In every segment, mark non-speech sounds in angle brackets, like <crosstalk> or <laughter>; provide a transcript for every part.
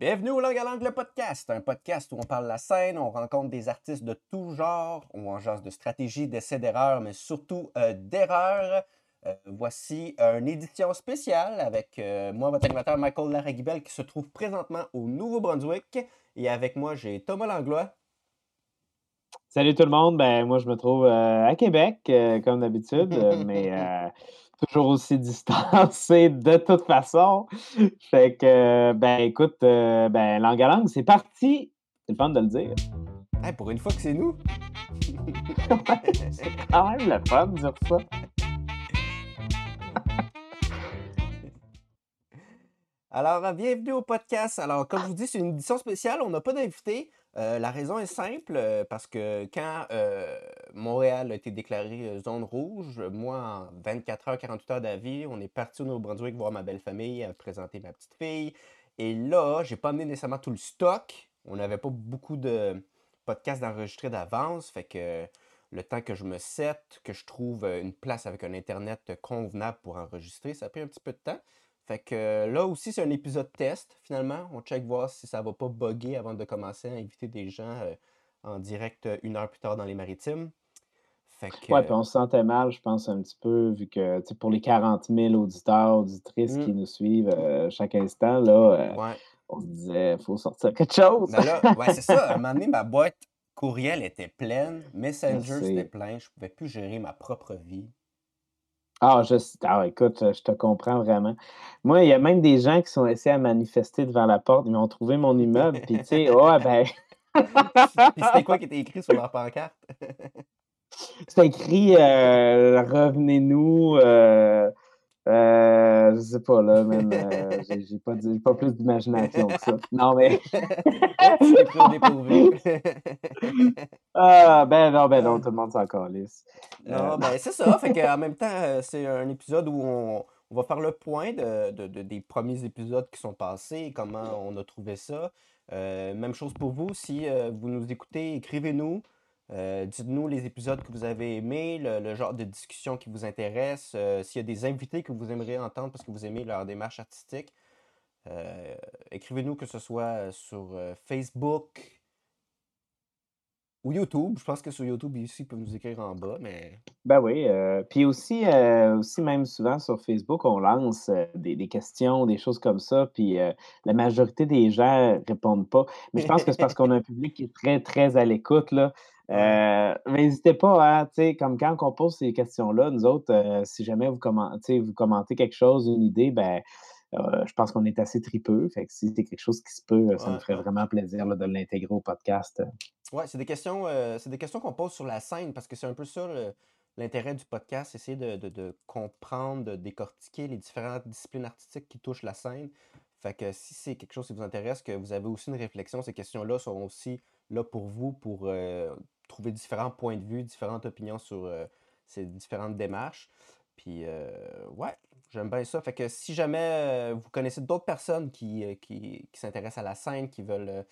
Bienvenue au Langue à Langue, le podcast, un podcast où on parle la scène, on rencontre des artistes de tout genre, on en jase de stratégie, d'essais d'erreurs, mais surtout euh, d'erreurs. Euh, voici une édition spéciale avec euh, moi, votre animateur Michael Laragibel, qui se trouve présentement au Nouveau-Brunswick. Et avec moi, j'ai Thomas Langlois. Salut tout le monde, ben moi je me trouve à Québec, comme d'habitude, <laughs> mais toujours aussi <laughs> distancé de toute façon. Fait que, ben écoute, euh, ben langue à langue, c'est parti. C'est le fun de le dire. pour une fois que c'est nous. <laughs> c'est quand même le fun de dire ça. Alors, bienvenue au podcast. Alors, comme je vous dis, c'est une édition spéciale. On n'a pas d'invité. Euh, la raison est simple, euh, parce que quand euh, Montréal a été déclaré zone rouge, moi, en 24 heures, 48 heures d'avis, on est parti au Nouveau-Brunswick voir ma belle famille, présenter ma petite fille. Et là, j'ai pas amené nécessairement tout le stock. On n'avait pas beaucoup de podcasts d'enregistrer d'avance. Fait que le temps que je me sette, que je trouve une place avec un Internet convenable pour enregistrer, ça a pris un petit peu de temps. Fait que euh, là aussi, c'est un épisode test, finalement. On check voir si ça va pas bugger avant de commencer à inviter des gens euh, en direct euh, une heure plus tard dans les maritimes. Fait que... Ouais, puis on se sentait mal, je pense, un petit peu, vu que pour les 40 000 auditeurs, auditrices qui mmh. nous suivent chaque instant, là, on se disait, il faut sortir quelque chose. Ben là, ouais, c'est ça. À un moment donné, ma <laughs> boîte courriel était pleine, Messenger était plein, je pouvais plus gérer ma propre vie. Ah, je, ah, écoute, je te comprends vraiment. Moi, il y a même des gens qui sont essayés à manifester devant la porte. Ils m'ont trouvé mon immeuble, puis tu sais, oh, <laughs> ben. c'était <laughs> quoi qui était écrit sur leur pancarte? C'était écrit euh, Revenez-nous. Euh, euh, je sais pas, là, même. Euh, j'ai pas, pas, plus d'imagination que ça. Non, mais. <laughs> ah, ben non, ben non, tout le monde s'en calisse. Non, ben c'est ça. Fait qu'en même temps, euh, c'est un épisode où on, on, va faire le point de, de, des premiers épisodes qui sont passés, comment on a trouvé ça. Euh, même chose pour vous. Si vous nous écoutez, écrivez-nous. Euh, dites-nous les épisodes que vous avez aimés, le, genre de discussion qui vous intéresse, euh, s'il y a des invités que vous aimeriez entendre parce que vous aimez leur démarche artistique. Euh, écrivez-nous que ce soit sur Facebook ou YouTube. Je pense que sur YouTube, ici, ils peuvent nous écrire en bas, mais... Ben oui. puis aussi, aussi, même souvent sur Facebook, on lance des, des, questions, des choses comme ça, puis la majorité des gens répondent pas. Mais je pense que c'est parce qu'on a un public qui est très, très à l'écoute, là. <laughs> Euh, mais n'hésitez pas, hein, comme quand on pose ces questions-là, nous autres, euh, si jamais vous commentez, vous commentez quelque chose, une idée, ben, euh, je pense qu'on est assez tripeux. Fait que si c'est quelque chose qui se peut, ça me ferait vraiment plaisir de l'intégrer au podcast. Oui, c'est des questions, c'est des questions qu'on pose sur la scène parce que c'est un peu ça l'intérêt du podcast, essayer de, de, comprendre, de décortiquer les différentes disciplines artistiques qui touchent la scène. Fait que si c'est quelque chose qui vous intéresse, que vous avez aussi une réflexion, ces questions-là seront aussi là pour vous pour trouver différents points de vue, différentes opinions sur euh, ces différentes démarches. Puis, euh, ouais, j'aime bien ça. Fait que si jamais euh, vous connaissez d'autres personnes qui, qui, s'intéressent à la scène, qui veulent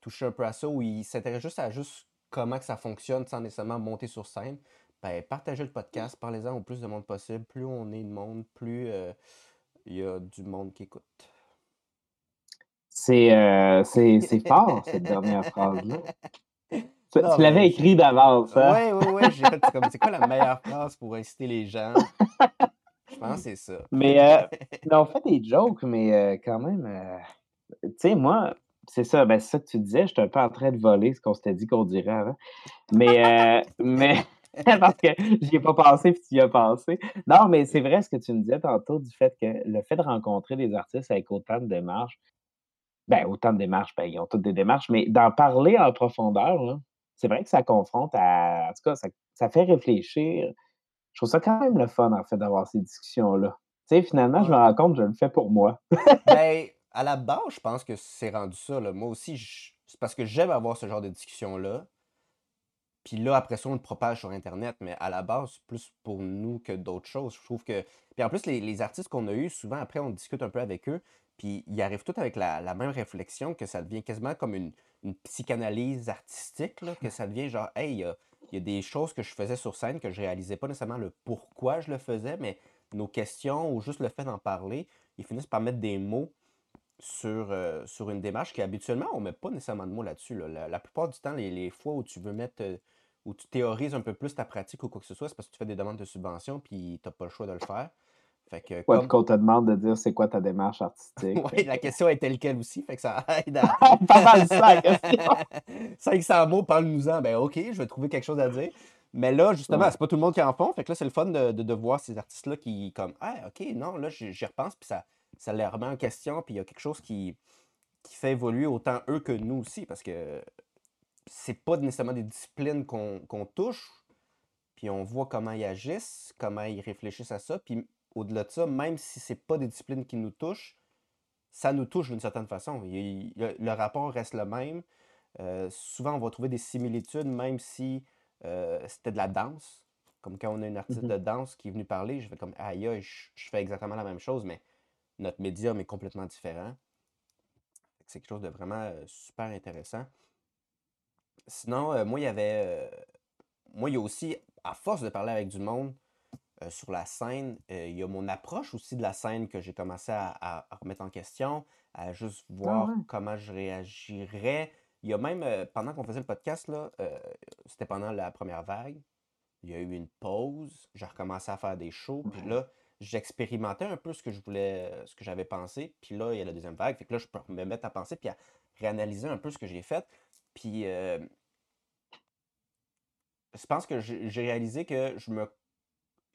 toucher un peu à ça, ou ils s'intéressent juste à juste comment que ça fonctionne sans nécessairement monter sur scène, ben, partagez le podcast, parlez-en au plus de monde possible. Plus on est de monde, plus il y a du monde qui écoute. C'est fort, cette dernière phrase-là. Tu, l'avais écrit d'avance, hein? Oui, oui, oui. Comme, c'est quoi la meilleure phrase pour inciter les gens? <laughs> Pense que c'est ça. Mais euh, <laughs> on fait des jokes, mais euh, quand même, euh, tu sais, moi, c'est ça, ben, c'est ça que tu disais, j'étais un peu en train de voler ce qu'on s'était dit qu'on dirait avant. Mais, mais <laughs> parce que j'y ai pas pensé puis tu y as pensé. Non, mais c'est vrai ce que tu me disais tantôt du fait que le fait de rencontrer des artistes avec autant de démarches, ben, autant de démarches, ben, ils ont toutes des démarches, mais d'en parler en profondeur, c'est vrai que ça confronte à. En tout cas, ça, fait réfléchir. Je trouve ça quand même le fun, en fait, d'avoir ces discussions-là. Tu sais, finalement, je me rends compte que je le fais pour moi. <laughs> ben, à la base, je pense que c'est rendu ça. Là. Moi aussi, c'est parce que j'aime avoir ce genre de discussion-là. Puis là, après ça, on le propage sur Internet, mais à la base, plus pour nous que d'autres choses. Je trouve que. Puis en plus, les, artistes qu'on a eus, souvent, après, on discute un peu avec eux, puis ils arrivent tous avec la, la même réflexion que ça devient quasiment comme une, une psychanalyse artistique, là, que ça devient genre, hey, il y a, y a, des choses que je faisais sur scène que je réalisais pas nécessairement le pourquoi je le faisais, mais nos questions ou juste le fait d'en parler, ils finissent par mettre des mots sur, euh, sur une démarche qui habituellement, on met pas nécessairement de mots là-dessus. La, plupart du temps, les, les fois où tu veux mettre, euh, où tu théorises un peu plus ta pratique ou quoi que ce soit, c'est parce que tu fais des demandes de subvention puis tu n'as pas le choix de le faire. Fait que, Ouais, qu'on te demande de dire c'est quoi ta démarche <laughs> artistique. Oui, la question est telle quelle aussi, fait que ça <laughs> aide à. <laughs> Pas mal ça, la question. 500 mots, parle-nous-en. Ben, OK, je vais trouver quelque chose à dire. Mais là, justement, c'est pas tout le monde qui en font. Fait que là, c'est le fun de, de, voir ces artistes-là qui, comme, ah, OK, non, là, j'y repense, puis ça, ça les remet en question, puis il y a quelque chose qui, qui fait évoluer autant eux que nous aussi, parce que c'est pas nécessairement des disciplines qu'on touche, puis on voit comment ils agissent, comment ils réfléchissent à ça, puis au-delà de ça, même si c'est pas des disciplines qui nous touchent, ça nous touche d'une certaine façon. le rapport reste le même. Euh, souvent, on va trouver des similitudes, même si euh, c'était de la danse. Comme quand on a une artiste mm-hmm. de danse qui est venue parler, je fais comme aïe, aïe je, fais exactement la même chose, mais notre médium est complètement différent. C'est quelque chose de vraiment euh, super intéressant. Sinon, moi, il y avait. moi, il y a aussi, à force de parler avec du monde, euh, sur la scène, euh, il y a mon approche aussi de la scène que j'ai commencé à, remettre en question, à juste ah voir comment je réagirais. Il y a même, euh, pendant qu'on faisait le podcast, là, c'était pendant la première vague, il y a eu une pause, j'ai recommencé à faire des shows, puis là, j'expérimentais un peu ce que je voulais, ce que j'avais pensé, puis là, il y a la deuxième vague, fait que là, je peux me mettre à penser, puis à réanalyser un peu ce que j'ai fait, puis je pense que j'ai réalisé que je me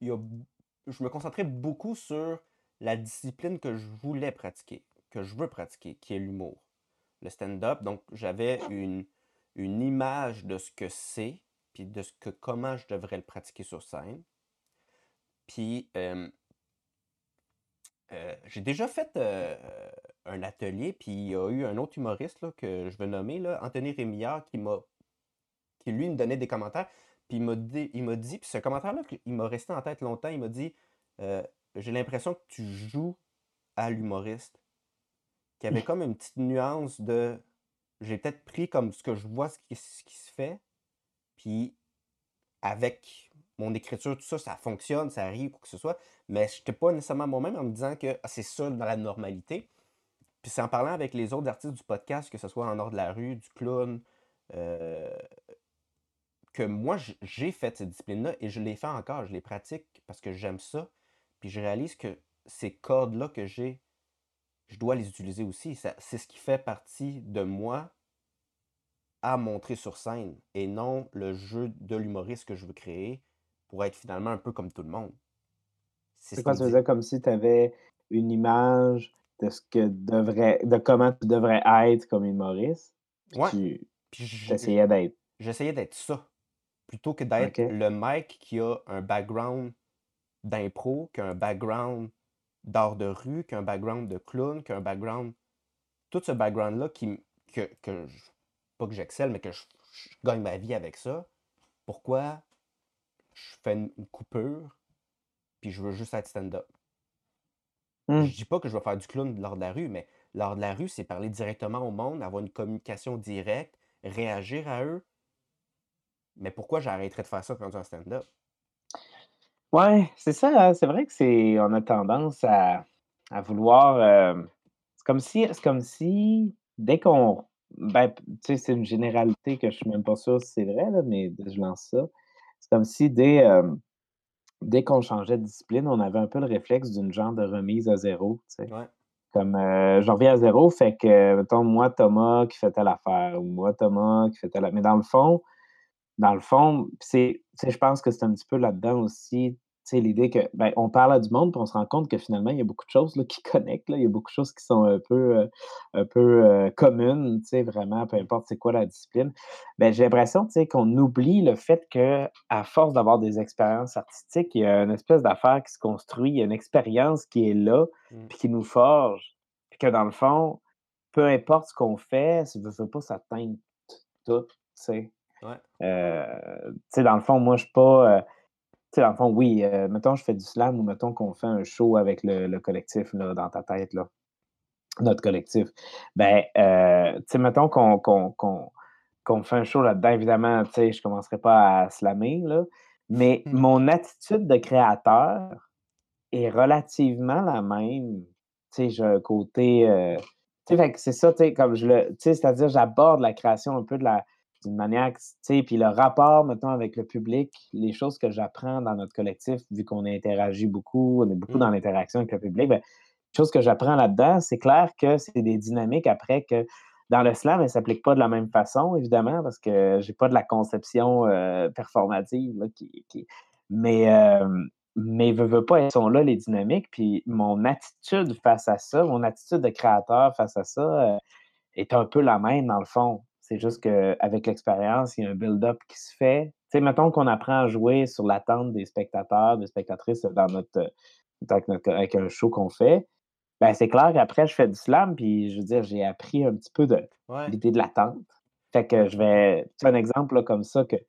je me concentrais beaucoup sur la discipline que je voulais pratiquer, que je veux pratiquer, qui est l'humour, le stand-up. Donc, j'avais une, une image de ce que c'est, puis de ce que comment je devrais le pratiquer sur scène. Puis, euh, j'ai déjà fait euh, un atelier, puis il y a eu un autre humoriste là, que je veux nommer, là, Anthony Rémillard, qui m'a qui lui me donnait des commentaires. Puis il m'a dit, il m'a dit, puis ce commentaire-là, il m'a resté en tête longtemps, il m'a dit euh, J'ai l'impression que tu joues à l'humoriste. Qu'il y avait comme une petite nuance de j'ai peut-être pris comme ce que je vois, ce qui, se fait, puis avec mon écriture, tout ça, ça fonctionne, ça arrive, quoi que ce soit, mais je n'étais pas nécessairement moi-même en me disant que ah, c'est ça dans la normalité. Puis c'est en parlant avec les autres artistes du podcast, que ce soit en hors de la rue, du clown, euh, que moi, j'ai fait cette discipline-là et je l'ai fait encore. Je les pratique parce que j'aime ça. Puis je réalise que ces cordes-là que j'ai, je dois les utiliser aussi. C'est ce qui fait partie de moi à montrer sur scène et non le jeu de l'humoriste que je veux créer pour être finalement un peu comme tout le monde. C'est quoi, tu dire comme si tu avais une image de ce que devrait, de comment tu devrais être comme humoriste? Puis Tu essayais d'être. J'essayais d'être ça plutôt que d'être le mec qui a un background d'impro, qui a un background d'art de rue, qui a un background de clown, qui a un background. Tout ce background-là qui, que, que pas que j'excelle, mais que je, gagne ma vie avec ça. Pourquoi je fais une, coupure, puis je veux juste être stand-up? Mmh. Je dis pas que je vais faire du clown lors de la rue, mais lors de la rue, c'est parler directement au monde, avoir une communication directe, réagir à eux, mais pourquoi j'arrêterais de faire ça quand un stand-up? Ouais, c'est ça, hein, c'est vrai que c'est on a tendance à, vouloir. Euh, c'est comme si c'est comme si dès qu'on. Ben, tu sais, c'est une généralité que je suis même pas sûr si c'est vrai, là, mais je lance ça. C'est comme si dès, euh, dès qu'on changeait de discipline, on avait un peu le réflexe d'une genre de remise à zéro. Tu sais. Comme euh, j'en reviens à zéro, fait que, mettons, moi, Thomas qui fait telle affaire, ou moi, Thomas qui fait telle Mais dans le fond, dans le fond, c'est, je pense que c'est un petit peu là-dedans aussi, l'idée que, ben, on parle à du monde, puis on se rend compte que finalement, il y a beaucoup de choses là, qui <laughs> connectent, là, il y a beaucoup de choses qui sont un peu, euh, un peu euh, communes, vraiment, peu importe c'est quoi la discipline. Ben, j'ai l'impression qu'on oublie le fait que à force d'avoir des expériences artistiques, il y a une espèce d'affaire qui se construit, il y a une expérience qui est là, mmh. puis qui nous forge, puis que dans le fond, peu importe ce qu'on fait, ça ne veut pas, ça teinte tout, tu sais. Ouais. Euh, tu sais, dans le fond, moi, je suis pas. Euh, tu sais, dans le fond, oui, euh, mettons, je fais du slam ou mettons qu'on fait un show avec le, collectif là, dans ta tête, là, notre collectif. Ben, tu sais, mettons qu'on qu'on fait un show là-dedans, évidemment, tu sais, je commencerai pas à slammer, là, mais mmh. mon attitude de créateur est relativement la même. Tu sais, j'ai un côté sais, c'est ça, tu sais, comme je le. Tu sais, c'est-à-dire, j'aborde la création un peu de la tu sais, puis le rapport, mettons, avec le public, les choses que j'apprends dans notre collectif, vu qu'on interagit beaucoup, on est beaucoup dans mmh. l'interaction avec le public, bien, les choses que j'apprends là-dedans, c'est clair que c'est des dynamiques après que dans le slam, elles ne s'appliquent pas de la même façon, évidemment, parce que j'ai pas de la conception euh, performative. qui, Mais, euh, mais veux, veux pas, elles sont là, les dynamiques. Puis mon attitude face à ça, mon attitude de créateur face à ça euh, est un peu la même, dans le fond. C'est juste qu'avec l'expérience, il y a un build-up qui se fait. Tu sais, mettons qu'on apprend à jouer sur l'attente des spectateurs, des spectatrices dans notre, avec un show qu'on fait. Ben, c'est clair qu'après, je fais du slam, puis je veux dire, j'ai appris un petit peu de l'idée de l'attente. Fait que je vais. C'est un exemple comme ça que. Tu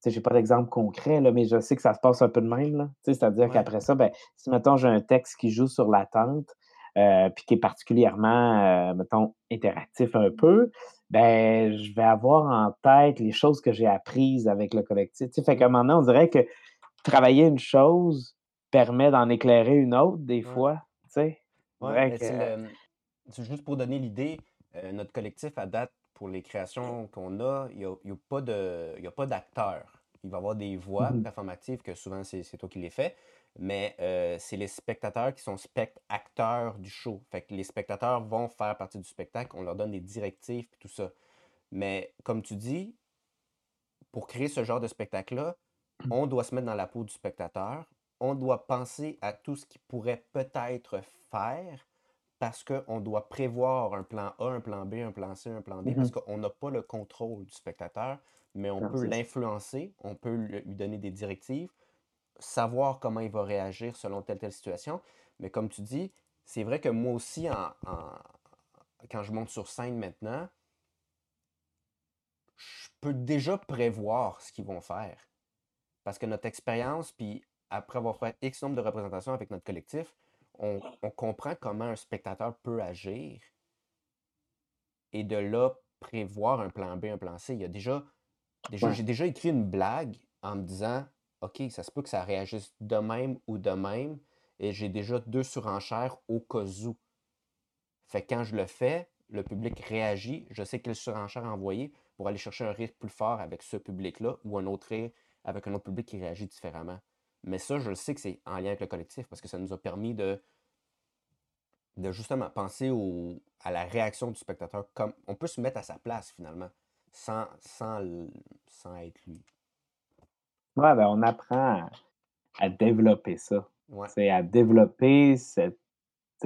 sais, j'ai pas d'exemple concret, là, mais je sais que ça se passe un peu de même. Là. C'est-à-dire qu'après ça, ben, si mettons j'ai un texte qui joue sur l'attente, euh, puis qui est particulièrement, euh, mettons, interactif un peu, ben, je vais avoir en tête les choses que j'ai apprises avec le collectif. Tu sais, fait qu'à un moment donné, on dirait que travailler une chose permet d'en éclairer une autre, des fois. Tu sais. Ouais, c'est juste pour donner l'idée, euh, notre collectif à date, pour les créations qu'on a, il n'y a, a, pas de, a pas d'acteurs. Il va y avoir des voix mmh performatives que souvent c'est toi qui les fais, mais euh, c'est les spectateurs qui sont spect-acteurs du show. Fait que les spectateurs vont faire partie du spectacle, on leur donne des directives et tout ça. Mais comme tu dis, pour créer ce genre de spectacle-là, mmh. on doit se mettre dans la peau du spectateur, on doit penser à tout ce qui pourrait peut-être faire parce qu'on doit prévoir un plan A, un plan B, un plan C, un plan D, parce mmh qu'on n'a pas le contrôle du spectateur, mais on peut l'influencer, on peut lui donner des directives, savoir comment il va réagir selon telle telle situation. Mais comme tu dis, c'est vrai que moi aussi, quand je monte sur scène maintenant, je peux déjà prévoir ce qu'ils vont faire. Parce que notre expérience, puis après avoir fait X nombre de représentations avec notre collectif, on, comprend comment un spectateur peut agir et de là prévoir un plan B, un plan C. Il y a déjà, déjà j'ai déjà écrit une blague en me disant OK, ça se peut que ça réagisse de même ou de même, et j'ai déjà deux surenchères au cas où. Fait que quand je le fais, le public réagit, je sais quelle surenchère envoyer pour aller chercher un rythme plus fort avec ce public-là ou un autre avec un autre public qui réagit différemment. Mais ça, je le sais que c'est en lien avec le collectif parce que ça nous a permis de, de justement penser au, à la réaction du spectateur comme on peut se mettre à sa place finalement sans, sans, sans être lui. Ouais, ben on apprend à, développer ça. C'est à développer cette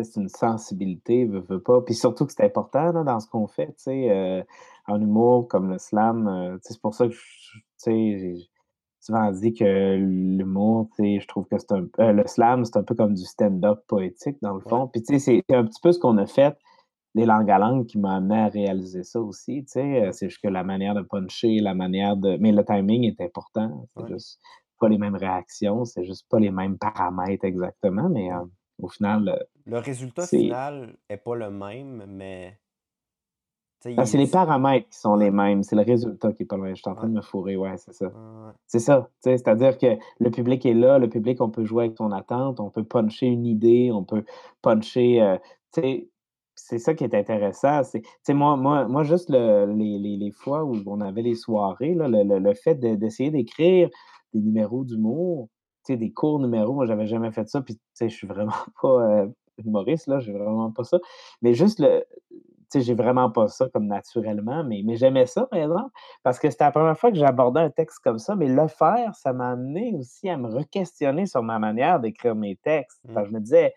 c'est une sensibilité, veut, veut pas. Puis surtout que c'est important dans ce qu'on fait, tu sais, euh, en humour comme le slam. Euh, c'est pour ça que j'ai souvent dit que l'humour, je trouve que c'est un. Euh, le slam, c'est un peu comme du stand-up poétique, dans le fond. Puis, tu sais, c'est un petit peu ce qu'on a fait, les langues à langue, qui m'a amené à réaliser ça aussi, tu sais. Euh, c'est juste que la manière de puncher, la manière de. Mais le timing est important. C'est juste pas les mêmes réactions, c'est juste pas les mêmes paramètres exactement, mais euh, au final. Le résultat final est pas le même, mais ah, c'est les paramètres qui sont les mêmes, c'est le résultat qui est pas le même. Je suis en train de me fourrer, ouais, c'est ça. C'est ça, c'est-à-dire que le public est là, le public, on peut jouer avec son attente, on peut puncher une idée, on peut puncher, euh, c'est ça qui est intéressant. C'est, moi, moi, moi, juste les, les, fois où on avait les soirées, là, le, le, fait d'essayer d'écrire des numéros d'humour, des courts numéros, moi, j'avais jamais fait ça, puis je suis vraiment <laughs> pas euh, humoriste, là, j'ai vraiment pas ça. Mais juste le, j'ai vraiment pas ça comme naturellement, mais, mais j'aimais ça, par exemple, parce que c'était la première fois que j'abordais un texte comme ça, mais le faire, ça m'a amené aussi à me re-questionner sur ma manière d'écrire mes textes. Mmh. je me disais,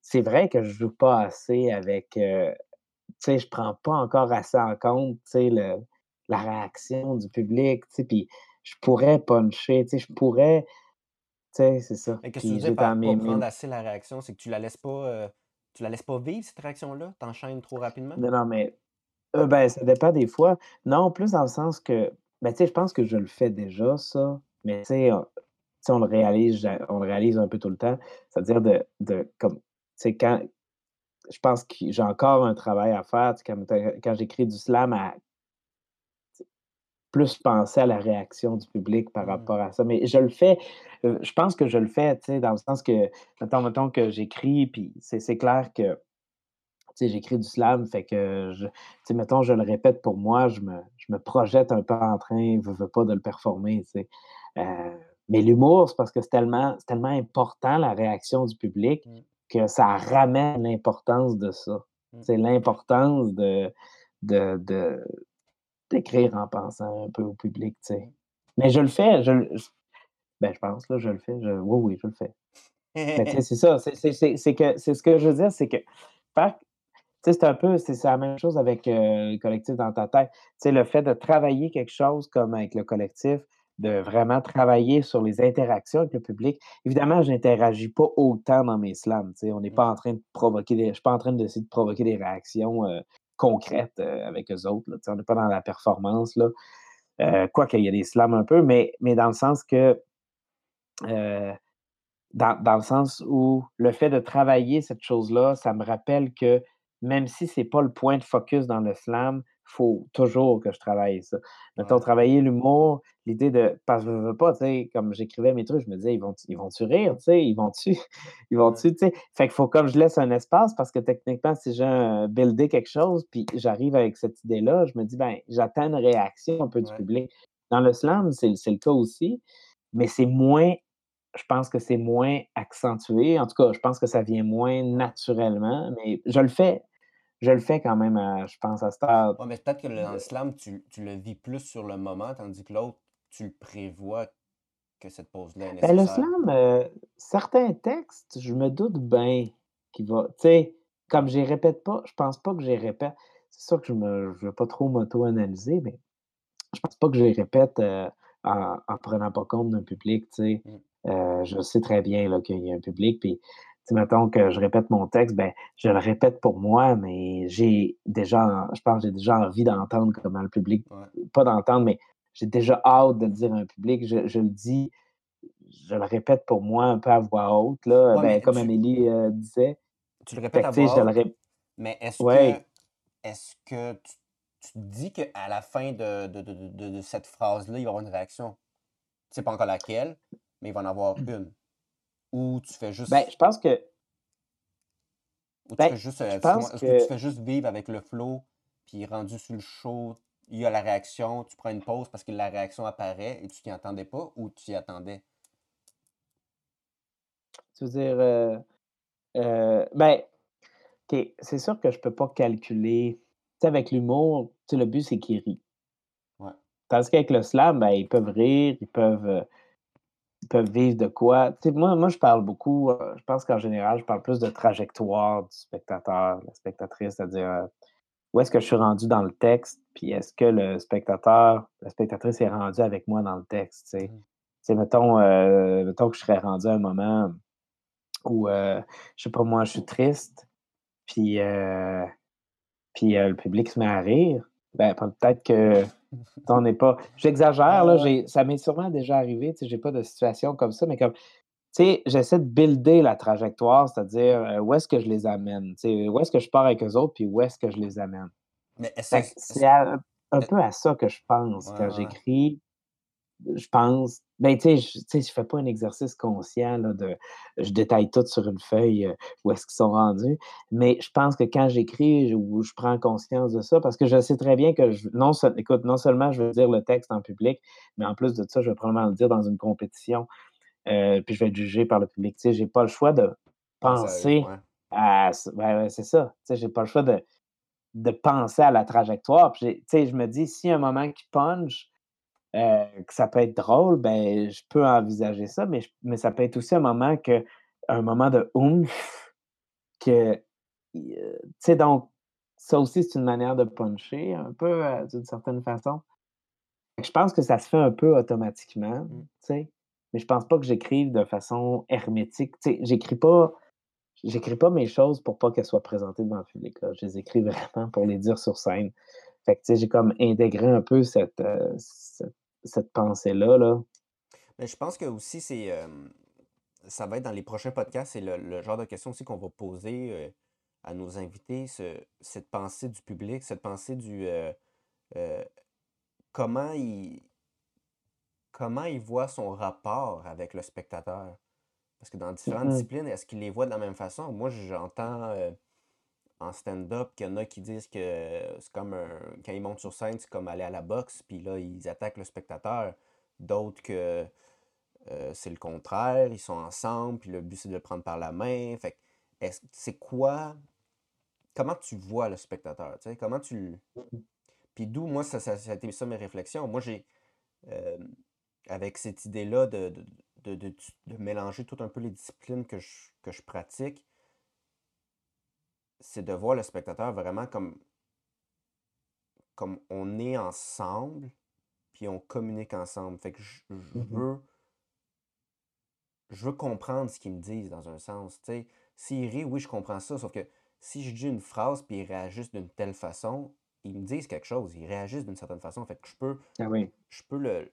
c'est vrai que je joue pas assez avec, euh, tu sais, je prends pas encore assez en compte, tu sais, la réaction du public, tu sais, puis je pourrais puncher, tu sais, je pourrais, tu sais, c'est ça. Et qu'est-ce que tu par pas prendre assez la réaction? C'est que tu la laisses pas... Euh, tu la laisses pas vivre, cette réaction-là? T'enchaînes trop rapidement? Non, non, mais euh, ben, ça dépend des fois. Non, plus dans le sens que, ben, tu sais, je pense que je le fais déjà, ça, mais tu sais, on, le réalise, on le réalise un peu tout le temps. C'est-à-dire de, de, comme, tu sais, quand, je pense que j'ai encore un travail à faire, quand, quand j'écris du slam à plus penser à la réaction du public par mmh. rapport à ça. Mais je le fais, euh, je pense que je le fais, tu sais, dans le sens que, mettons, mettons que j'écris, puis c'est clair que, sais, j'écris du slam, fait que, je, tu sais, mettons, je le répète pour moi, je me, je me projette un peu en train, je veux pas de le performer, tu sais. Euh, mais l'humour, c'est parce que c'est tellement, c'est tellement important, la réaction du public, Mm. que ça ramène l'importance de ça. Mm. C'est l'importance de, de, de- d'écrire en pensant un peu au public, tu sais. Mais je le fais, je, ben, je pense, là, je le fais, je, oui, oui, je le fais. Mais tu sais, c'est ça, c'est ce que je veux dire, c'est que, sais, c'est un peu, c'est la même chose avec euh, le collectif dans ta tête. Le fait de travailler quelque chose comme avec le collectif, de vraiment travailler sur les interactions avec le public. Évidemment, je n'interagis pas autant dans mes slams, tu sais. On n'est Mm. pas en train de provoquer des, je suis pas en train d'essayer de provoquer des réactions euh, concrètes euh, avec eux autres, là. On n'est pas dans la performance, là. Euh, quoi qu'il y a des slams un peu, mais, mais dans le sens que euh, dans, dans le sens où le fait de travailler cette chose-là, ça me rappelle que même si c'est pas le point de focus dans le slam, faut toujours que je travaille ça. Mettons, Ouais. travailler l'humour, l'idée de. Parce que je veux pas, tu sais, comme j'écrivais mes trucs, je me disais, ils vont ils vont-tu rire, tu sais, ils vont-tu, <laughs> ils vont-tu, tu sais? Fait qu'il faut comme je laisse un espace parce que techniquement, si j'ai un- buildé quelque chose, puis j'arrive avec cette idée-là, je me dis, ben, j'attends une réaction un peu du public. Dans le slam, c'est le cas aussi, mais c'est moins je pense que c'est moins accentué. En tout cas, je pense que ça vient moins naturellement, mais je le fais. Je le fais quand même, à- je pense, à cette heure. Ouais, mais peut-être que le- dans le slam, tu, tu le vis plus sur le moment, tandis que l'autre, tu le prévois que cette pause-là est Ben, le nécessaire. slam, euh, certains textes, je me doute bien qu'il va. Tu sais, comme je les répète pas, je pense pas que je les répète. C'est sûr que je ne veux pas trop m'auto-analyser, mais je pense pas que je les répète euh, en, en prenant pas compte d'un public, tu sais. Mm. Euh, je sais très bien qu'il y a un public, puis, mettons que je répète mon texte, ben, je le répète pour moi, mais j'ai déjà, je pense j'ai déjà envie d'entendre comment le public, Ouais. pas d'entendre, mais j'ai déjà hâte de le dire à un public. Je, je le dis, je le répète pour moi un peu à voix haute, là, Ouais, ben, comme tu, Amélie euh, disait. tu le répètes à voix haute, mais est-ce Ouais. que, est-ce que tu, tu te dis qu'à la fin de, de, de, de, de cette phrase-là, il va y avoir une réaction? Tu sais pas encore laquelle, mais il va en avoir une. Ou tu fais Ben, juste, je pense que, ou tu ben, fais juste, je euh, pense excuse-moi, est-ce que tu fais juste vivre avec le flow, puis rendu sur le show, il y a la réaction, tu prends une pause parce que la réaction apparaît et tu t'y attendais pas ou tu y attendais? tu veux dire, euh, euh, ben, OK, c'est sûr que je peux pas calculer. Tu sais, avec l'humour, tu sais, le but, c'est qu'ils rient. Ouais. Tandis qu'avec le slam, ben, ils peuvent rire, ils peuvent, peuvent vivre de quoi. Moi, moi, je parle beaucoup, euh, je pense qu'en général, je parle plus de trajectoire du spectateur, de la spectatrice, c'est-à-dire euh, où est-ce que je suis rendu dans le texte, puis est-ce que le spectateur, la spectatrice est rendue avec moi dans le texte, tu sais. Mhm. Tu sais, mettons, euh, mettons que je serais rendu à un moment où, je sais pas moi, je suis triste, puis, puis le public se met à rire, ben peut-être que on n'est pas. J'exagère, là, j'ai, ça m'est sûrement déjà arrivé, tu sais, j'ai pas de situation comme ça, mais comme, tu sais, j'essaie de builder la trajectoire, c'est-à-dire euh, où est-ce que je les amène, tu sais, où est-ce que je pars avec eux autres, puis où est-ce que je les amène. Mais c'est un peu à ça que je pense ouais, quand ouais. j'écris. Je pense, ben, tu sais, je, je fais pas un exercice conscient là, de je détaille tout sur une feuille euh, où est-ce qu'ils sont rendus, mais je pense que quand j'écris, ou je prends conscience de ça parce que je sais très bien que, je, non, écoute, non seulement je vais dire le texte en public, mais en plus de ça, je vais probablement le dire dans une compétition, euh, puis je vais être jugé par le public. Tu sais, j'ai pas le choix de Penser à eux, penser ouais. à. ouais, ouais, c'est ça. Tu sais, j'ai pas le choix de, de penser à la trajectoire. Puis, tu sais, je me dis, s'il y a un moment qui punch, euh, que ça peut être drôle, ben, je peux envisager ça, mais, je- mais ça peut être aussi un moment que, un moment de oomph, que, euh, tu sais, donc, ça aussi, c'est une manière de puncher un peu, euh, d'une certaine façon. Je pense que ça se fait un peu automatiquement, Mm. tu sais, mais je pense pas que j'écrive de façon hermétique. Tu sais, j'écris pas, j'écris pas mes choses pour pas qu'elles soient présentées devant le public, là. Je les écris <laughs> vraiment pour les dire sur scène. Fait que, tu sais, j'ai comme intégré un peu cette, euh, cette, cette pensée-là, là? Mais je pense que aussi, c'est, euh, ça va être dans les prochains podcasts, c'est le, le genre de questions aussi qu'on va poser euh, à nos invités, ce- cette pensée du public, cette pensée du euh, comment il comment il voit son rapport avec le spectateur? Parce que dans différentes Mhm. disciplines, est-ce qu'il les voit de la même façon? Moi, j'entends en stand-up qu'il y en a qui disent que c'est comme un, quand ils montent sur scène, c'est comme aller à la boxe, puis là, ils attaquent le spectateur. D'autres que euh, c'est le contraire, ils sont ensemble, puis le but c'est de le prendre par la main. Fait c'est quoi, comment tu vois le spectateur, comment tu Puis d'où, moi, ça, ça, a été ça mes réflexions. Moi, j'ai, euh, avec cette idée-là de, de, de, de, mélanger tout un peu les disciplines que je, que je pratique, c'est de voir le spectateur vraiment comme, comme on est ensemble, puis on communique ensemble. Fait que je, mmh veux, je veux comprendre ce qu'ils me disent dans un sens. Tu s'ils rient, oui, je comprends ça, sauf que si je dis une phrase puis ils réagissent d'une telle façon, ils me disent quelque chose, ils réagissent d'une certaine façon. Fait que je peux, ah oui. je peux le,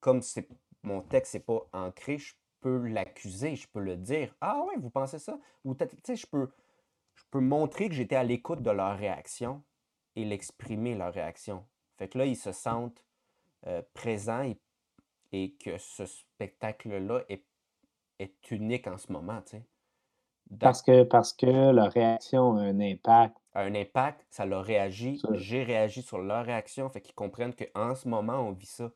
comme c'est mon texte n'est pas ancré, je peux l'accuser, je peux le dire. Ah ouais, vous pensez ça? Ou tu sais, je peux, peux montrer que j'étais à l'écoute de leur réaction et l'exprimer, leur réaction. Fait que là, ils se sentent euh, présents et, que ce spectacle-là est, est, unique en ce moment, tu sais. Parce que, parce que leur réaction a un impact. A un impact, ça leur réagit. J'ai réagi sur leur réaction, fait qu'ils comprennent qu'en ce moment, on vit ça.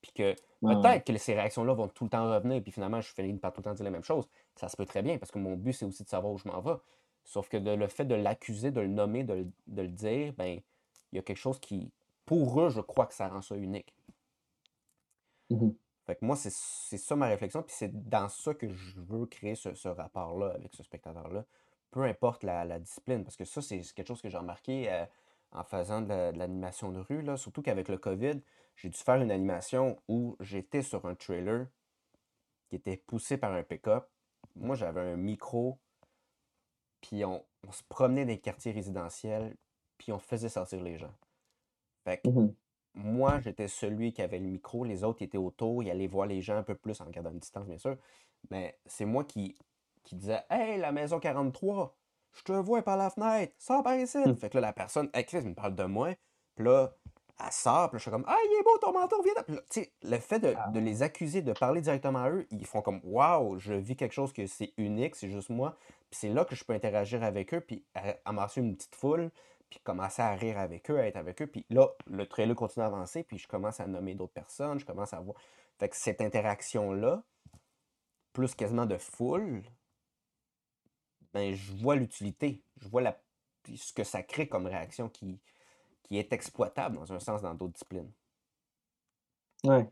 Puis que peut-être que ces réactions-là vont tout le temps revenir, puis finalement, je finis par tout le temps dire la même chose. Ça se peut très bien, parce que mon but, c'est aussi de savoir où je m'en vais. Sauf que de, le fait de l'accuser, de le nommer, de, le dire, ben, il y a quelque chose qui, pour eux, je crois que ça rend ça unique. Mmh fait que moi, c'est ça ma réflexion, puis c'est dans ça que je veux créer ce, rapport-là avec ce spectateur-là, peu importe la, discipline, parce que ça, c'est quelque chose que j'ai remarqué euh, en faisant de l'animation de, rue, là, surtout qu'avec le COVID, j'ai dû faire une animation où j'étais sur un trailer qui était poussé par un pick-up. Moi, j'avais un micro puis on, se promenait dans les quartiers résidentiels, puis on faisait sortir les gens. Fait que mmh moi, j'étais celui qui avait le micro, les autres étaient autour, ils allaient voir les gens un peu plus en gardant une distance, bien sûr. Mais c'est moi qui, qui disais Hey, la maison 43, je te vois par la fenêtre, sors par ici. Mmh. Fait que là, la personne, hey, Chris, me parle de moi. Puis là, elle sort, puis je suis comme Ah, il est beau ton manteau, viens là. le fait de, ah. de, les accuser, de parler directement à eux, ils font comme Waouh, je vis quelque chose que c'est unique, c'est juste moi. Puis c'est là que je peux interagir avec eux, puis amasser une petite foule, puis commencer à rire avec eux, à être avec eux. Puis là, le trailer continue à avancer, puis je commence à nommer d'autres personnes, je commence à voir. Fait que cette interaction-là, plus quasiment de foule, ben, je vois l'utilité. Je vois la, ce que ça crée comme réaction qui, qui est exploitable dans un sens dans d'autres disciplines. Ouais.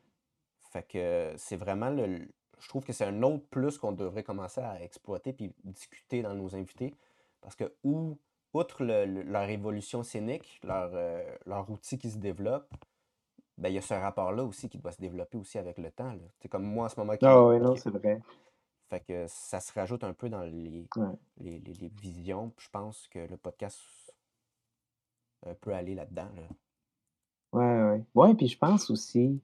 Fait que c'est vraiment le, je trouve que c'est un autre plus qu'on devrait commencer à exploiter puis discuter dans nos invités. Parce que, ou, outre leur évolution scénique, leur, euh, leur outil qui se développe, ben, il y a ce rapport-là aussi qui doit se développer aussi avec le temps. C'est comme moi en ce moment. Qui, ah oui, non, c'est vrai. Fait que ça se rajoute un peu dans les, les, les, visions. je pense que le podcast euh, peut aller là-dedans. Là. Ouais, ouais. Ouais, puis je pense aussi,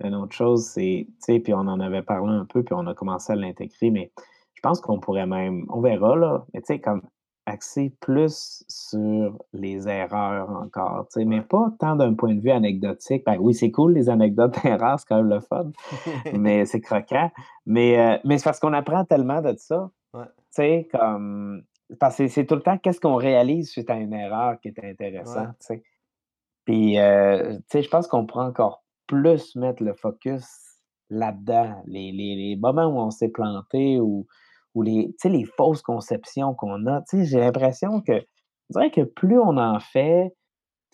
une autre chose, c'est, tu sais, puis on en avait parlé un peu, puis on a commencé à l'intégrer, mais je pense qu'on pourrait même, on verra, là, mais tu sais, comme axer plus sur les erreurs encore, tu sais, mais pas tant d'un point de vue anecdotique. Ben oui, c'est cool, les anecdotes <laughs> d'erreurs, c'est quand même le fun, <laughs> mais c'est croquant. Mais, euh, mais c'est parce qu'on apprend tellement de ça. Tu sais, comme. Parce que c'est tout le temps qu'est-ce qu'on réalise suite à une erreur qui est intéressant, tu sais? Puis, euh, tu sais, je pense qu'on pourrait encore plus mettre le focus là-dedans, les, les, les, moments où on s'est planté ou, ou les, les fausses conceptions qu'on a. J'ai l'impression que, je dirais que plus on en fait,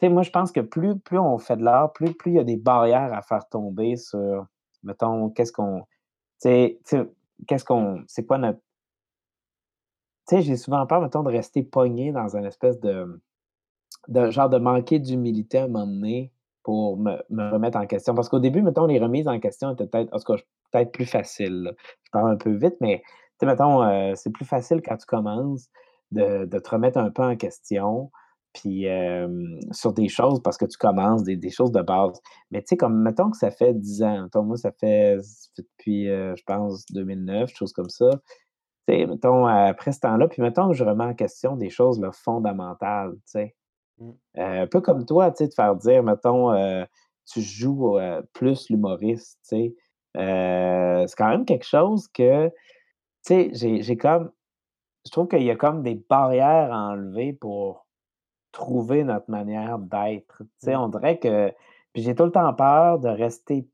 moi, je pense que plus, plus on fait de l'art, plus, plus il y a des barrières à faire tomber sur, mettons, qu'est-ce qu'on. Qu'est-ce qu'on. C'est quoi notre. Tu sais, j'ai souvent peur, mettons, de rester pogné dans une espèce de, de genre de manquer d'humilité à un moment donné pour me, remettre en question. Parce qu'au début, mettons, les remises en question étaient peut-être, peut-être plus faciles. Je parle un peu vite, mais, mettons, euh, c'est plus facile quand tu commences de, te remettre un peu en question, puis sur des choses, parce que tu commences des, choses de base. Mais tu sais, comme, mettons que ça fait 10 ans, mettons, moi, ça fait, depuis, euh, je pense, 2009, chose comme ça. Mettons, après ce temps-là, puis mettons que je remets en question des choses là, fondamentales, tu sais. Mmh. Euh, un peu comme toi, tu sais, de faire dire, mettons, euh, tu joues euh, plus l'humoriste, tu sais. c'est quand même quelque chose que, tu sais, j'ai comme, je trouve qu'il y a comme des barrières à enlever pour trouver notre manière d'être. Tu sais, Mmh. on dirait que puis j'ai tout le temps peur de rester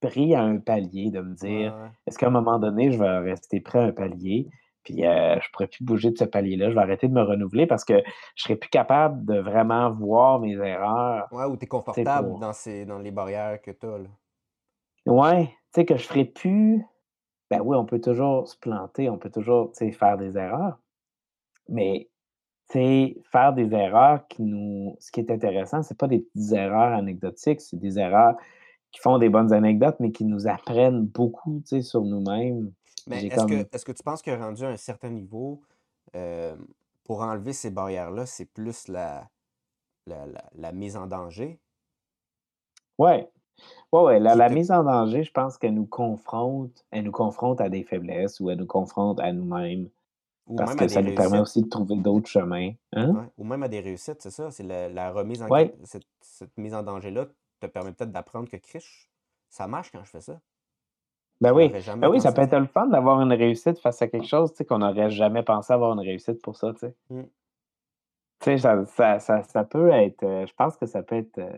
pris à un palier, de me dire: ouais. «Est-ce qu'à un moment donné, je vais rester pris à un palier, puis, heu, je pourrais plus bouger de ce palier-là, je vais arrêter de me renouveler parce que je serai plus capable de vraiment voir mes erreurs», Ouais, ou tu es confortable pour dans ces dans les barrières que tu as, là. Ouais, tu sais, que je ferai plus ben oui, on peut toujours se planter, on peut toujours, tu sais, faire des erreurs, mais tu sais, faire des erreurs qui nous ce qui est intéressant, c'est pas des petites erreurs anecdotiques, c'est des erreurs qui font des bonnes anecdotes, mais qui nous apprennent beaucoup, tu sais, sur nous-mêmes. Mais est-ce que est-ce que tu penses que rendu à un certain niveau, hem, pour enlever ces barrières-là, c'est plus la la la la mise en danger? Ouais. Ouais, ouais, la la mise en danger, je pense qu'elle nous confronte elle nous confronte à des faiblesses ou elle nous confronte à nous-mêmes, ou parce même à que des ça nous permet réussites? aussi de trouver d'autres chemins. Hein? Ouais, ou même à des réussites, c'est ça, c'est la la remise en Ouais. cette cette mise en danger-là te permet peut-être d'apprendre que: «Criche, ça marche quand je fais ça». Ben oui, ben jamais oui, ça peut être le fun d'avoir une réussite face à quelque chose, qu'on n'aurait jamais pensé avoir une réussite pour ça. Mmh. Ça ça ça ça peut être, heu, je pense que ça peut être, heu,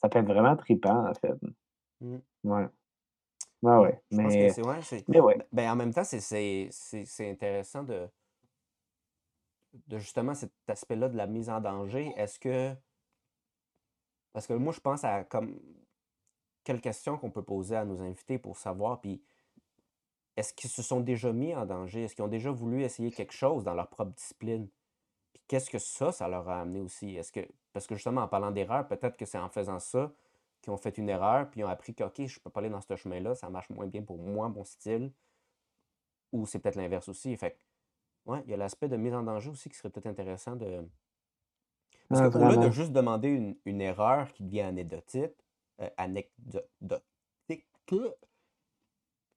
ça peut être vraiment trippant, en fait. Mmh. Ouais. Pense que mais c'est ouais, c'est mais ouais. ben ben, en même temps, c'est intéressant de de justement cet aspect-là de la mise en danger. Est-ce que parce que moi, je pense à comme quelles questions qu'on peut poser à nos invités pour savoir, puis est-ce qu'ils se sont déjà mis en danger? Est-ce qu'ils ont déjà voulu essayer quelque chose dans leur propre discipline? Puis qu'est-ce que ça, ça leur a amené aussi? Est-ce que parce que justement, en parlant d'erreur, peut-être que c'est en faisant ça qu'ils ont fait une erreur, puis ils ont appris que, OK, je peux pas aller dans ce chemin-là, ça marche moins bien pour moi, mon style, ou c'est peut-être l'inverse aussi. Fait que, ouais, il y a l'aspect de mise en danger aussi qui serait peut-être intéressant de parce Ah, qu'au lieu de vraiment. juste demander une une erreur qui devient anecdotique, anecdotique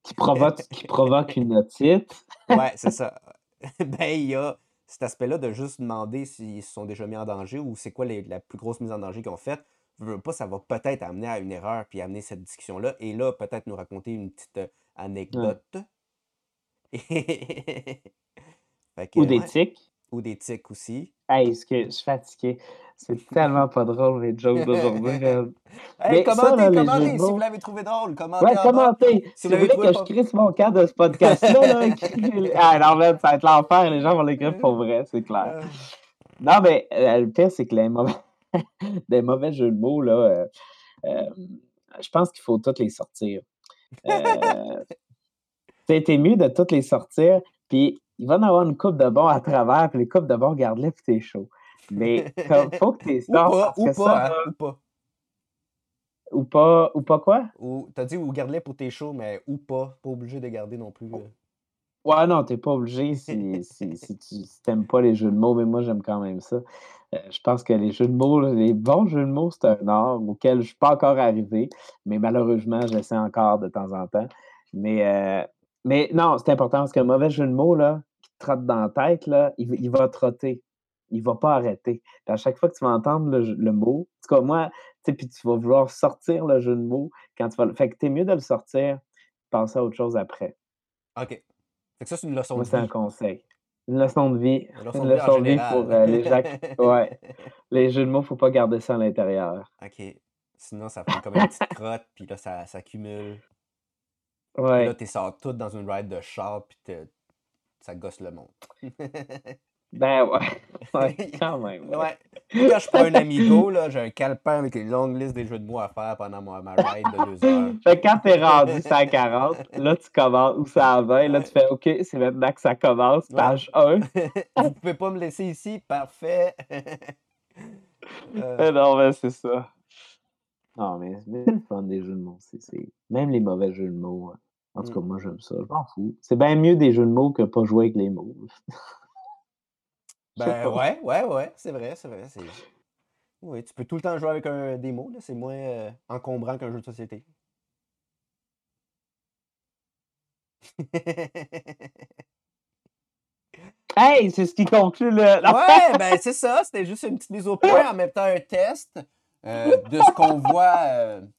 Qui provoque <laughs> qui provoque une otite. Ouais, c'est ça. <laughs> Ben, il y a cet aspect-là de juste demander s'ils se sont déjà mis en danger ou c'est quoi les la plus grosse mise en danger qu'ils ont faite. Veux, veux pas, ça va peut-être amener à une erreur puis amener cette discussion-là et là, peut-être nous raconter une petite, Ouais. anecdote. <laughs> Fait Ou que des ouais. tics. Ou des tics aussi. Hey, excuse, je suis fatigué. C'est <laughs> tellement pas drôle mes jokes d'aujourd'hui. <laughs> Hey, Mais ça là, commentez, les commentez si vous l'avez trouvé drôle, commentez ouais, commentez! Si Si vous voulez que je crisse mon camp de ce podcast-là, <laughs> Ah non, man, ça va être l'enfer, les gens vont l'écrire pour vrai, c'est clair. Ah. Non, mais, heu, le pire, c'est que les mauvais les mauvais jeux de mots, là, heu, hem, je pense qu'il faut tous les sortir. Heu, tu sais, tu es mieux de tous les sortir, puis il va en avoir une couple de bons à travers, puis les couples de bons, garde-les puis tu es chaud. Mais comme <laughs> faut que tu les Ou pas, parce ou que ça, pas, hein, ou pas. ou pas ou pas quoi? Ou tu as dit ou garde-les pour tes shows, mais ou pas. Pas obligé de garder non plus. Ouais, non, tu es pas obligé <laughs> si si si tu si tu aimes pas les jeux de mots, mais moi, j'aime quand même ça. Heu, je pense que les jeux de mots, les bons jeux de mots, c'est un art auquel je suis pas encore arrivé, mais malheureusement, j'essaie encore de temps en temps. Mais, heu, mais non, c'est important parce qu'un mauvais jeu de mots, là, qui te trotte dans la tête, là, il va il va trotter. Il va pas arrêter. Puis à chaque fois que tu vas entendre le le mot, en tout cas moi, tu sais, puis tu vas vouloir sortir le jeu de mots quand tu vas le fait que tu es mieux de le sortir, passer à autre chose après. OK. Fait que ça, c'est une leçon Moi, de c'est un vie. conseil. Une leçon de vie. Une leçon Une de vie leçon de vie pour, heu, les gens <laughs> ouais. Les jeux de mots, faut pas garder ça à l'intérieur. OK. Sinon, ça fait comme une petite crotte, puis là, ça s'accumule. Puis là, Ouais. tu sors tout dans une ride de char, puis te ça gosse le monde. <laughs> Ben, ouais. <laughs> Ouais, quand même, ouais. Ouais. Moi, quand je prends un Amigo, <laughs> là, j'ai un calepin avec une longue liste des jeux de mots à faire pendant ma ma ride de 2 heures. Fait que quand tu es rendu 140, là, tu commences ou 120, là, Ouais. tu fais: «OK, c'est maintenant que ça commence, Ouais. page 1». Vous pouvez pas me laisser ici? Parfait. Mais Heu, non, mais c'est ça. Non, mais c'est le fun des jeux de mots, même les mauvais jeux de mots, heu, en tout mmh. cas, moi, j'aime ça, je m'en fous. C'est bien mieux des jeux de mots que pas jouer avec les mots. <laughs> Ben, ouais, ouais, ouais, c'est vrai, c'est vrai, oui, tu peux tout le temps jouer avec un des mots, c'est moins, heu, encombrant qu'un jeu de société. Hey, c'est ce qui conclut le. Ouais, <laughs> ben, c'est ça, c'était juste une petite mise au <laughs> point, en même temps un test, heu, de ce qu'on voit, heu,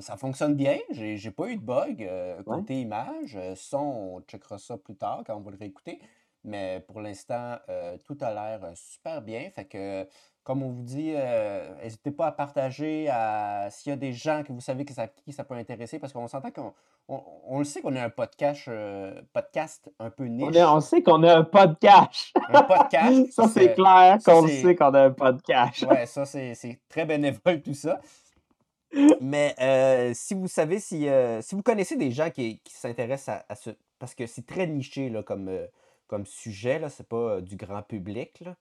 ça fonctionne bien, j'ai j'ai pas eu de bug, Ouais. côté image, son, on checkera ça plus tard quand on va le réécouter. Mais pour l'instant, euh, tout a l'air euh, super bien. Fait que, comme on vous dit, euh, n'hésitez pas à partager à, s'il y a des gens que vous savez que ça, qui ça peut intéresser, parce qu'on s'entend qu'on on, on le sait qu'on est un podcast, euh, podcast un peu On, niche. est- on sait qu'on a un podcast. Un podcast. <laughs> ça, c'est c'est- clair ça, qu'on le sait qu'on a un podcast. Ouais, ça, c'est c'est très bénévole, tout ça. Mais euh, si vous savez, si, euh, si vous connaissez des gens qui, qui s'intéressent à, à ce. Parce que c'est très niché là, comme, euh, comme sujet, là, c'est pas euh, du grand public. Là.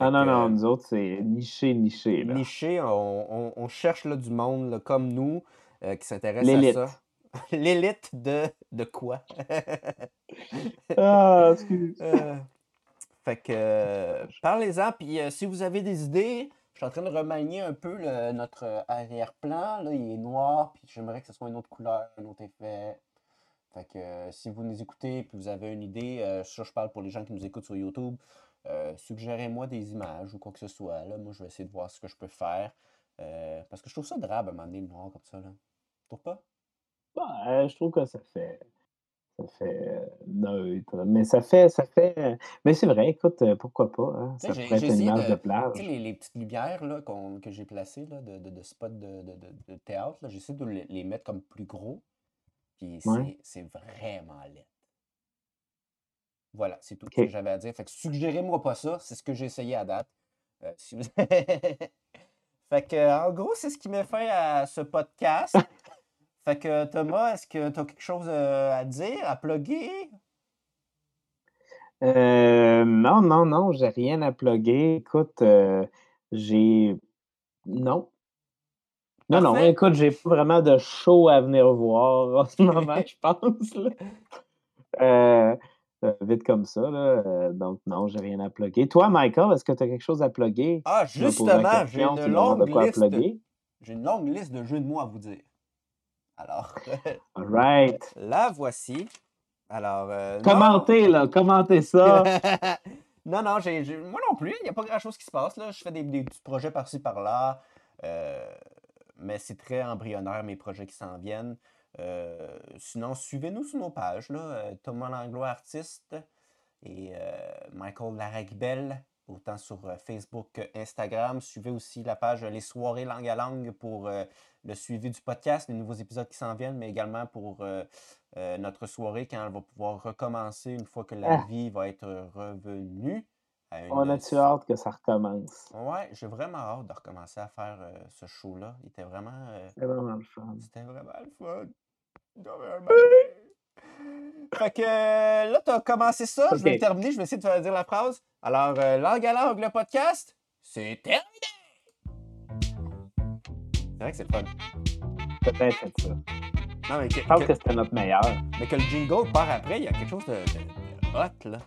Ah non, que, non, nous autres, c'est niché, niché. Là. niché, on, on- on cherche là, du monde là, comme nous euh, qui s'intéresse à ça. <laughs> L'élite de, de quoi? <laughs> Ah, excuse. <laughs> Euh, fait que euh, parlez-en, puis si vous avez des idées, je suis en train de remanier un peu le- notre arrière-plan. Là, il est noir, puis j'aimerais que ce soit une autre couleur, un autre effet. Fait que si vous nous écoutez puis vous avez une idée, ça je parle pour les gens qui nous écoutent sur YouTube, euh, suggérez-moi des images ou quoi que ce soit. Là. Moi, je vais essayer de voir ce que je peux faire. euh, parce que je trouve ça drabe à un moment donné, le noir comme ça. Là. Tu trouves pas? Bah, je trouve que ça fait. Ça fait euh, neutre. Mais ça fait. Ça fait mais c'est vrai, écoute, pourquoi pas? hein, Ça pourrait être une image de- de plage. Tu sais, les, les petites lumières là, que j'ai placées là, de, de, de spots de, de, théâtre, j'essaie de les, mettre comme plus gros. Puis Ouais. c'est vraiment laid. Voilà, c'est tout ce que j'avais à dire. Fait que suggérez-moi pas ça, c'est ce que j'ai essayé à date. Euh, si vous- <laughs> fait que, en gros, c'est ce qui met fin à ce podcast. fait que, Thomas, est-ce que tu as quelque chose euh, à dire, à plugger? Euh, non, non, non, j'ai rien à plugger. Écoute, euh, j'ai. Non. Non, non, écoute, j'ai pas vraiment de show à venir voir en ce <laughs> moment, je pense. là. Euh, euh, vite comme ça, là. euh, donc, non, j'ai rien à plugger. Toi, Michael, est-ce que tu as quelque chose à plugger? Ah, justement, j'ai une longue liste. J'ai une longue liste de jeux de mots à vous dire. Alors, <laughs> All right. la voici. Alors, euh, non. Commentez, là, commentez ça. <laughs> non, non, moi non plus, il n'y a pas grand-chose qui se passe. Là. Je fais des, des petits projets par-ci, par-là. mais c'est très embryonnaire, mes projets qui s'en viennent. Euh, sinon, suivez-nous sur nos pages. Là, euh, Thomas Langlois, artiste, et euh, Michael Laragbel, autant sur Facebook que Instagram. Suivez aussi la page Les Soirées Langue à Langue pour euh, le suivi du podcast, les nouveaux épisodes qui s'en viennent, mais également pour notre soirée quand elle va pouvoir recommencer une fois que la Ah. vie va être revenue. On a-tu hâte que ça recommence? Ouais, j'ai vraiment hâte de recommencer à faire euh, ce show-là. Il était vraiment. euh, C'est vraiment le fun. c'était vraiment le fun. Vraiment. Fait que euh, là, tu as commencé ça. Je vais terminer. Je vais essayer de te faire dire la phrase. Alors, langue à langue, le podcast, c'est terminé. C'est vrai que c'est le fun. Peut-être c'est ça. Non, mais que, Je pense que- que c'était notre meilleur. mais que le jingle part après, il y a quelque chose de, de- de hot, là.